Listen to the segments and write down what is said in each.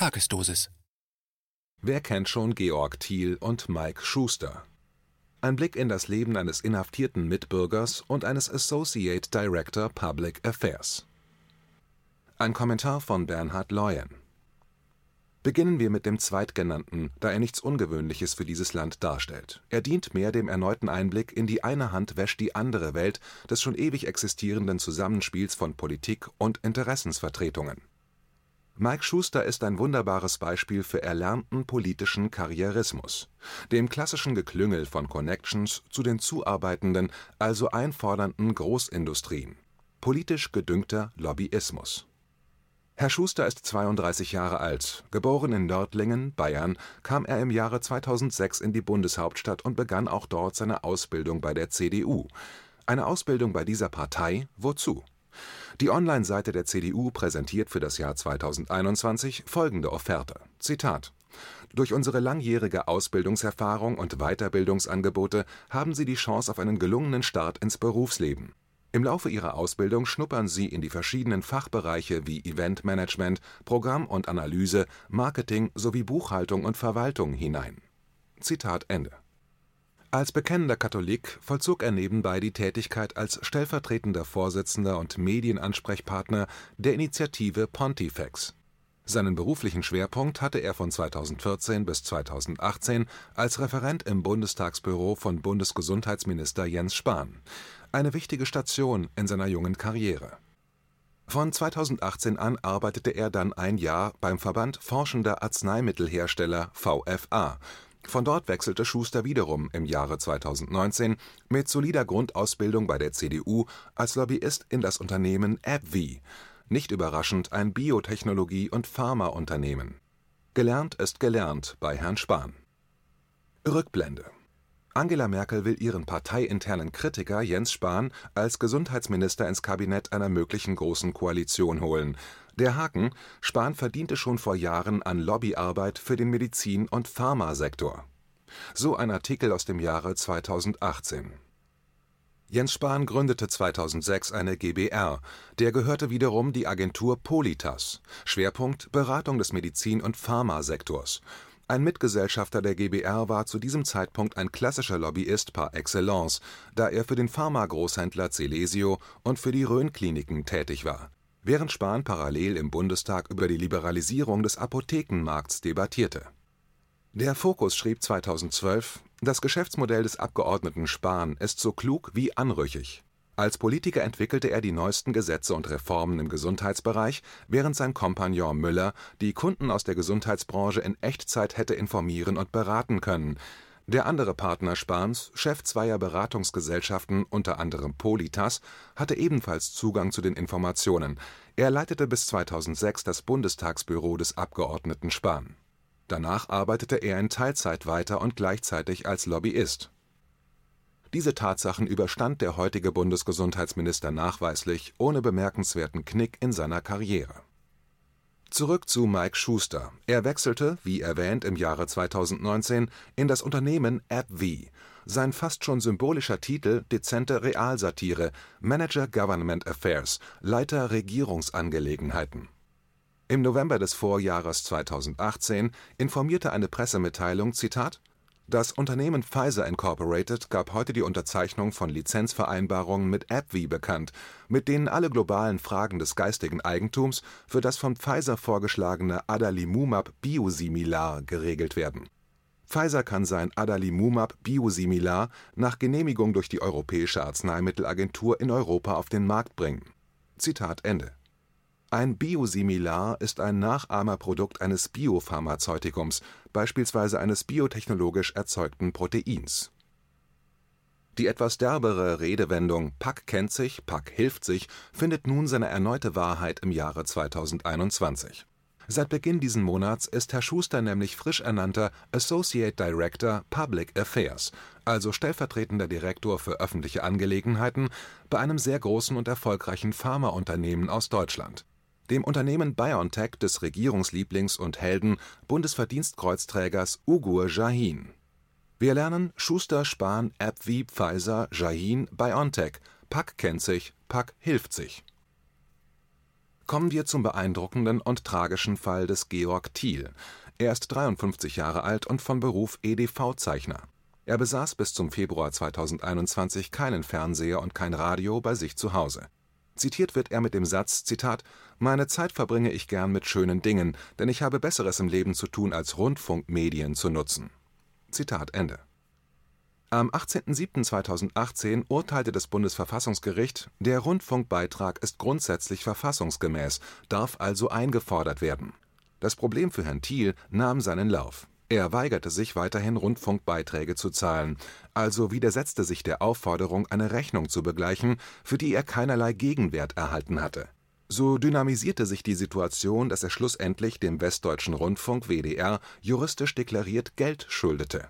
Tagesdosis. Wer kennt schon Georg Thiel und Mike Schuster? Ein Blick in das Leben eines inhaftierten Mitbürgers und eines Associate Director Public Affairs. Ein Kommentar von Bernhard Leuen. Beginnen wir mit dem Zweitgenannten, da er nichts Ungewöhnliches für dieses Land darstellt. Er dient mehr dem erneuten Einblick in die eine Hand wäscht die andere Welt des schon ewig existierenden Zusammenspiels von Politik und Interessensvertretungen. Mike Schuster ist ein wunderbares Beispiel für erlernten politischen Karrierismus, dem klassischen Geklüngel von Connections zu den zuarbeitenden, also einfordernden Großindustrien. Politisch gedüngter Lobbyismus. Herr Schuster ist 32 Jahre alt. Geboren in Nördlingen, Bayern, kam er im Jahre 2006 in die Bundeshauptstadt und begann auch dort seine Ausbildung bei der CDU. Eine Ausbildung bei dieser Partei wozu? Die Online-Seite der CDU präsentiert für das Jahr 2021 folgende Offerte: Zitat durch unsere langjährige Ausbildungserfahrung und Weiterbildungsangebote haben Sie die Chance auf einen gelungenen Start ins Berufsleben. Im Laufe Ihrer Ausbildung schnuppern Sie in die verschiedenen Fachbereiche wie Eventmanagement, Programm und Analyse, Marketing sowie Buchhaltung und Verwaltung hinein. Zitat Ende. Als bekennender Katholik vollzog er nebenbei die Tätigkeit als stellvertretender Vorsitzender und Medienansprechpartner der Initiative Pontifex. Seinen beruflichen Schwerpunkt hatte er von 2014 bis 2018 als Referent im Bundestagsbüro von Bundesgesundheitsminister Jens Spahn eine wichtige Station in seiner jungen Karriere. Von 2018 an arbeitete er dann ein Jahr beim Verband Forschender Arzneimittelhersteller VFA. Von dort wechselte Schuster wiederum im Jahre 2019 mit solider Grundausbildung bei der CDU als Lobbyist in das Unternehmen AbbVie, nicht überraschend ein Biotechnologie- und Pharmaunternehmen. Gelernt ist gelernt bei Herrn Spahn. Rückblende Angela Merkel will ihren parteiinternen Kritiker Jens Spahn als Gesundheitsminister ins Kabinett einer möglichen Großen Koalition holen. Der Haken: Spahn verdiente schon vor Jahren an Lobbyarbeit für den Medizin und Pharmasektor. So ein Artikel aus dem Jahre 2018. Jens Spahn gründete 2006 eine GbR, der gehörte wiederum die Agentur Politas (Schwerpunkt Beratung des Medizin und Pharmasektors ein Mitgesellschafter der GbR war zu diesem Zeitpunkt ein klassischer Lobbyist par excellence, da er für den Pharmagroßhändler Celesio und für die Rhön-Kliniken tätig war, während Spahn parallel im Bundestag über die Liberalisierung des Apothekenmarkts debattierte. Der Fokus schrieb 2012: „ Das Geschäftsmodell des Abgeordneten Spahn ist so klug wie anrüchig als Politiker entwickelte er die neuesten Gesetze und Reformen im Gesundheitsbereich, während sein Kompagnon Müller die Kunden aus der Gesundheitsbranche in Echtzeit hätte informieren und beraten können. Der andere Partner Spahns, Chef zweier Beratungsgesellschaften, unter anderem Politas, hatte ebenfalls Zugang zu den Informationen. Er leitete bis 2006 das Bundestagsbüro des Abgeordneten Spahn. Danach arbeitete er in Teilzeit weiter und gleichzeitig als Lobbyist diese Tatsachen überstand der heutige Bundesgesundheitsminister nachweislich ohne bemerkenswerten Knick in seiner Karriere. Zurück zu Mike Schuster. Er wechselte, wie erwähnt, im Jahre 2019 in das Unternehmen AbbVie. Sein fast schon symbolischer Titel dezente Realsatire, Manager Government Affairs, Leiter Regierungsangelegenheiten. Im November des Vorjahres 2018 informierte eine Pressemitteilung, Zitat das Unternehmen Pfizer Inc. gab heute die Unterzeichnung von Lizenzvereinbarungen mit AbbVie bekannt, mit denen alle globalen Fragen des geistigen Eigentums für das von Pfizer vorgeschlagene Adalimumab-Biosimilar geregelt werden. Pfizer kann sein Adalimumab-Biosimilar nach Genehmigung durch die Europäische Arzneimittelagentur in Europa auf den Markt bringen. Zitat Ende ein Biosimilar ist ein Nachahmerprodukt eines Biopharmazeutikums, beispielsweise eines biotechnologisch erzeugten Proteins. Die etwas derbere Redewendung Pack kennt sich, Pack hilft sich findet nun seine erneute Wahrheit im Jahre 2021. Seit Beginn diesen Monats ist Herr Schuster nämlich frisch ernannter Associate Director Public Affairs, also stellvertretender Direktor für öffentliche Angelegenheiten bei einem sehr großen und erfolgreichen Pharmaunternehmen aus Deutschland dem Unternehmen BioNTech des Regierungslieblings und Helden, Bundesverdienstkreuzträgers Ugur Sahin. Wir lernen Schuster, Spahn, AbbVie, Pfizer, Sahin, BioNTech. Pack kennt sich, Pack hilft sich Kommen wir zum beeindruckenden und tragischen Fall des Georg Thiel. Er ist 53 Jahre alt und von Beruf EDV-Zeichner. Er besaß bis zum Februar 2021 keinen Fernseher und kein Radio bei sich zu Hause. Zitiert wird er mit dem Satz: „ Meine Zeit verbringe ich gern mit schönen Dingen, denn ich habe Besseres im Leben zu tun, als Rundfunkmedien zu nutzen. “Zitat Ende. Am 18.07.2018 urteilte das Bundesverfassungsgericht, der Rundfunkbeitrag ist grundsätzlich verfassungsgemäß, darf also eingefordert werden. Das Problem für Herrn Thiel nahm seinen Lauf. Er weigerte sich weiterhin Rundfunkbeiträge zu zahlen, also widersetzte sich der Aufforderung, eine Rechnung zu begleichen, für die er keinerlei Gegenwert erhalten hatte. So dynamisierte sich die Situation, dass er schlussendlich dem Westdeutschen Rundfunk (WDR) juristisch deklariert Geld schuldete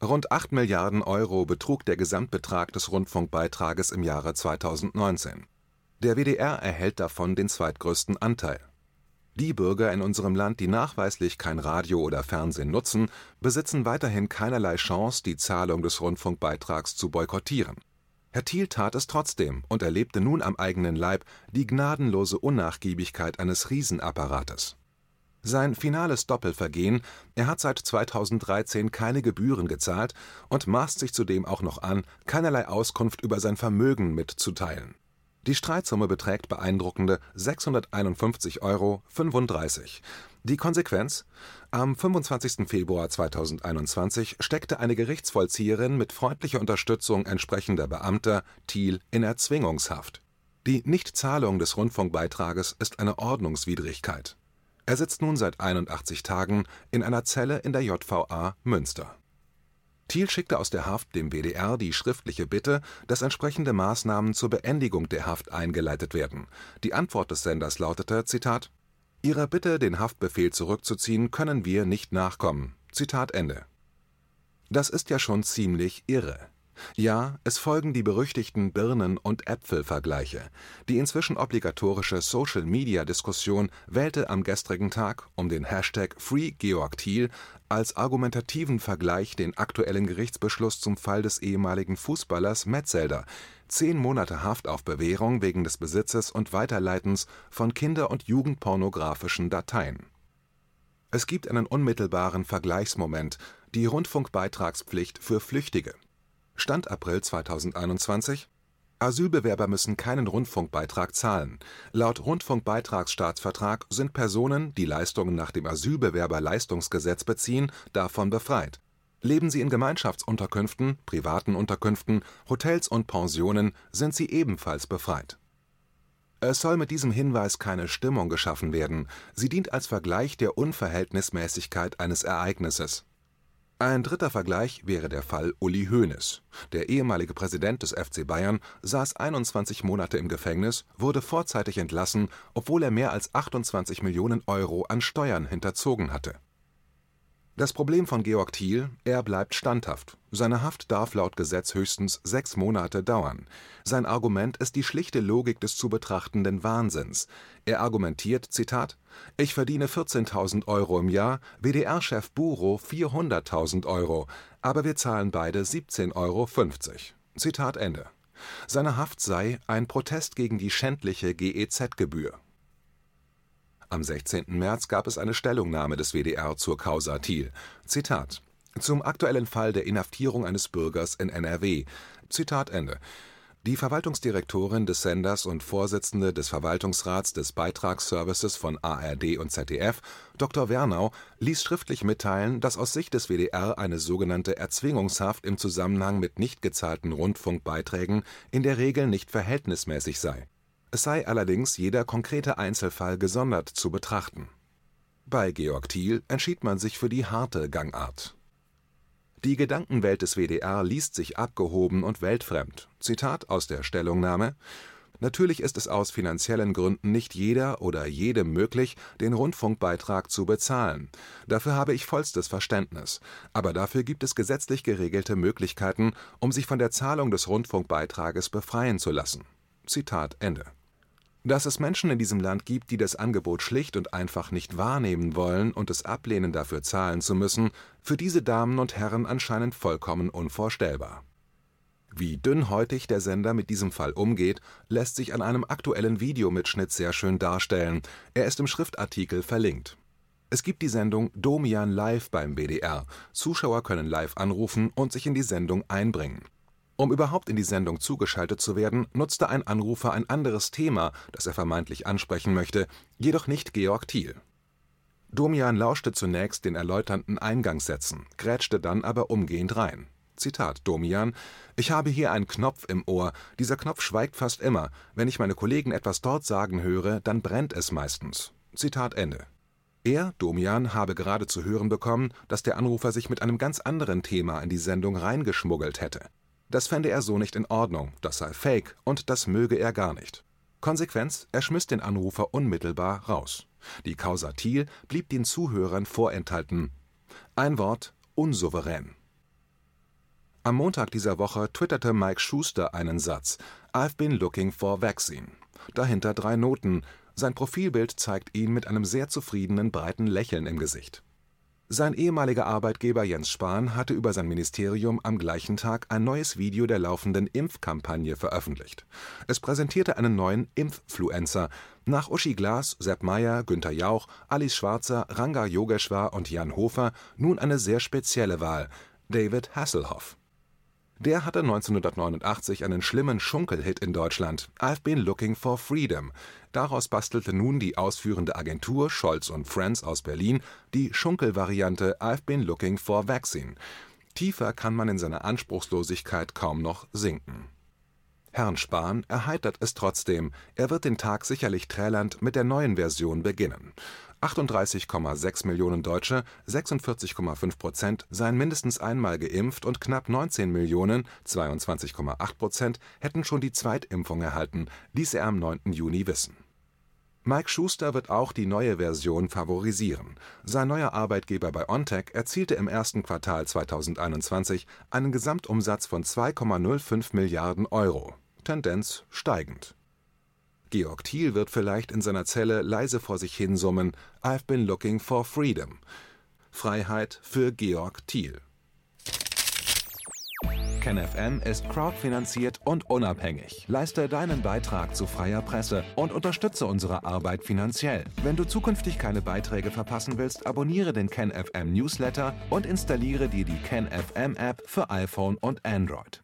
Rund 8 Milliarden Euro betrug der Gesamtbetrag des Rundfunkbeitrages im Jahre 2019. Der WDR erhält davon den zweitgrößten Anteil. Die Bürger in unserem Land, die nachweislich kein Radio oder Fernsehen nutzen, besitzen weiterhin keinerlei Chance, die Zahlung des Rundfunkbeitrags zu boykottieren. Herr Thiel tat es trotzdem und erlebte nun am eigenen Leib die gnadenlose Unnachgiebigkeit eines Riesenapparates sein finales Doppelvergehen, er hat seit 2013 keine Gebühren gezahlt und maßt sich zudem auch noch an, keinerlei Auskunft über sein Vermögen mitzuteilen. Die Streitsumme beträgt beeindruckende 651,35 Euro. Die Konsequenz? Am 25. Februar 2021 steckte eine Gerichtsvollzieherin mit freundlicher Unterstützung entsprechender Beamter Thiel in Erzwingungshaft. Die Nichtzahlung des Rundfunkbeitrages ist eine Ordnungswidrigkeit er sitzt nun seit 81 Tagen in einer Zelle in der JVA Münster. Thiel schickte aus der Haft dem WDR die schriftliche Bitte, dass entsprechende Maßnahmen zur Beendigung der Haft eingeleitet werden. Die Antwort des Senders lautete: Zitat, „ Ihrer Bitte, den Haftbefehl zurückzuziehen, können wir nicht nachkommen. Zitat Ende. “Das ist ja schon ziemlich irre ja, es folgen die berüchtigten Birnen und Äpfel-Vergleiche. Die inzwischen obligatorische Social-Media-Diskussion wählte am gestrigen Tag um den Hashtag #FreeGeorgThiel als argumentativen Vergleich den aktuellen Gerichtsbeschluss zum Fall des ehemaligen Fußballers Metzelder (zehn Monate Haft auf Bewährung wegen des Besitzes und Weiterleitens von kinder und jugendpornografischen Dateien). Es gibt einen unmittelbaren Vergleichsmoment: die Rundfunkbeitragspflicht für Flüchtige Stand April 2021: Asylbewerber müssen keinen Rundfunkbeitrag zahlen. Laut Rundfunkbeitragsstaatsvertrag sind Personen, die Leistungen nach dem Asylbewerberleistungsgesetz beziehen, davon befreit. Leben sie in Gemeinschaftsunterkünften, privaten Unterkünften, Hotels und Pensionen, sind sie ebenfalls befreit. Es soll mit diesem Hinweis keine Stimmung geschaffen werden, sie dient als Vergleich der Unverhältnismäßigkeit eines Ereignisses ein dritter Vergleich wäre der Fall Uli Hoeneß. Der ehemalige Präsident des FC Bayern saß 21 Monate im Gefängnis, wurde vorzeitig entlassen, obwohl er mehr als 28 Millionen Euro an Steuern hinterzogen hatte das Problem von Georg Thiel: Er bleibt standhaft. Seine Haft darf laut Gesetz höchstens sechs Monate dauern. Sein Argument ist die schlichte Logik des zu betrachtenden Wahnsinns. Er argumentiert: Zitat, „ Ich verdiene 14.000 Euro im Jahr, WDR-Chef Buro 400.000 Euro, aber wir zahlen beide 17,50 Euro. Zitat Ende. Seine Haft sei „ ein Protest gegen die schändliche GEZ-Gebühr am 16. März gab es eine Stellungnahme des WDR zur Causa Thiel. Zitat: „ Zum aktuellen Fall der Inhaftierung eines Bürgers in NRW. Zitat Ende. Die Verwaltungsdirektorin des Senders und Vorsitzende des Verwaltungsrats des Beitragsservices von ARD und ZDF, Dr. Wernau, ließ schriftlich mitteilen, dass aus Sicht des WDR eine sogenannte Erzwingungshaft im Zusammenhang mit nicht gezahlten Rundfunkbeiträgen in der Regel nicht verhältnismäßig sei es sei allerdings jeder konkrete Einzelfall gesondert zu betrachten. Bei Georg Thiel entschied man sich für die harte Gangart. Die Gedankenwelt des WDR liest sich abgehoben und weltfremd. Zitat aus der Stellungnahme: Natürlich ist es aus finanziellen Gründen nicht jeder oder jedem möglich, den Rundfunkbeitrag zu bezahlen. Dafür habe ich vollstes Verständnis. Aber dafür gibt es gesetzlich geregelte Möglichkeiten, um sich von der Zahlung des Rundfunkbeitrages befreien zu lassen. Zitat Ende dass es Menschen in diesem Land gibt, die das Angebot schlicht und einfach nicht wahrnehmen wollen und es ablehnen, dafür zahlen zu müssen, für diese Damen und Herren anscheinend vollkommen unvorstellbar. Wie dünnhäutig der Sender mit diesem Fall umgeht, lässt sich an einem aktuellen Videomitschnitt sehr schön darstellen. Er ist im Schriftartikel verlinkt. Es gibt die Sendung Domian live beim BDR. Zuschauer können live anrufen und sich in die Sendung einbringen. Um überhaupt in die Sendung zugeschaltet zu werden, nutzte ein Anrufer ein anderes Thema, das er vermeintlich ansprechen möchte, jedoch nicht Georg Thiel. Domian lauschte zunächst den erläuternden Eingangssätzen, grätschte dann aber umgehend rein. Zitat Domian: Ich habe hier einen Knopf im Ohr, dieser Knopf schweigt fast immer. Wenn ich meine Kollegen etwas dort sagen höre, dann brennt es meistens. Zitat Ende. Er, Domian, habe gerade zu hören bekommen, dass der Anrufer sich mit einem ganz anderen Thema in die Sendung reingeschmuggelt hätte. Das fände er so nicht in Ordnung, das sei Fake und das möge er gar nicht. Konsequenz: Er schmiss den Anrufer unmittelbar raus. Die Causa Thiel blieb den Zuhörern vorenthalten. Ein Wort: unsouverän. Am Montag dieser Woche twitterte Mike Schuster einen Satz: I've been looking for vaccine. Dahinter drei Noten. Sein Profilbild zeigt ihn mit einem sehr zufriedenen, breiten Lächeln im Gesicht. Sein ehemaliger Arbeitgeber Jens Spahn hatte über sein Ministerium am gleichen Tag ein neues Video der laufenden Impfkampagne veröffentlicht. Es präsentierte einen neuen Impffluencer. Nach Uschi Glas, Sepp Meyer, Günther Jauch, Alice Schwarzer, Ranga Yogeshwar und Jan Hofer nun eine sehr spezielle Wahl: David Hasselhoff. Der hatte 1989 einen schlimmen Schunkelhit in Deutschland, I've Been Looking for Freedom. Daraus bastelte nun die ausführende Agentur Scholz und Friends aus Berlin die Schunkelvariante I've Been Looking for Vaccine. Tiefer kann man in seiner Anspruchslosigkeit kaum noch sinken. Herrn Spahn erheitert es trotzdem, er wird den Tag sicherlich trälernd mit der neuen Version beginnen. 38,6 Millionen Deutsche, 46,5 Prozent, seien mindestens einmal geimpft und knapp 19 Millionen, 22,8 Prozent, hätten schon die Zweitimpfung erhalten, ließ er am 9. Juni wissen. Mike Schuster wird auch die neue Version favorisieren. Sein neuer Arbeitgeber bei OnTech erzielte im ersten Quartal 2021 einen Gesamtumsatz von 2,05 Milliarden Euro, Tendenz steigend Georg Thiel wird vielleicht in seiner Zelle leise vor sich hin summen: I've been looking for freedom. Freiheit für Georg Thiel. KenFM ist crowdfinanziert und unabhängig. Leiste deinen Beitrag zu freier Presse und unterstütze unsere Arbeit finanziell. Wenn du zukünftig keine Beiträge verpassen willst, abonniere den KenFM Newsletter und installiere dir die KenFM App für iPhone und Android.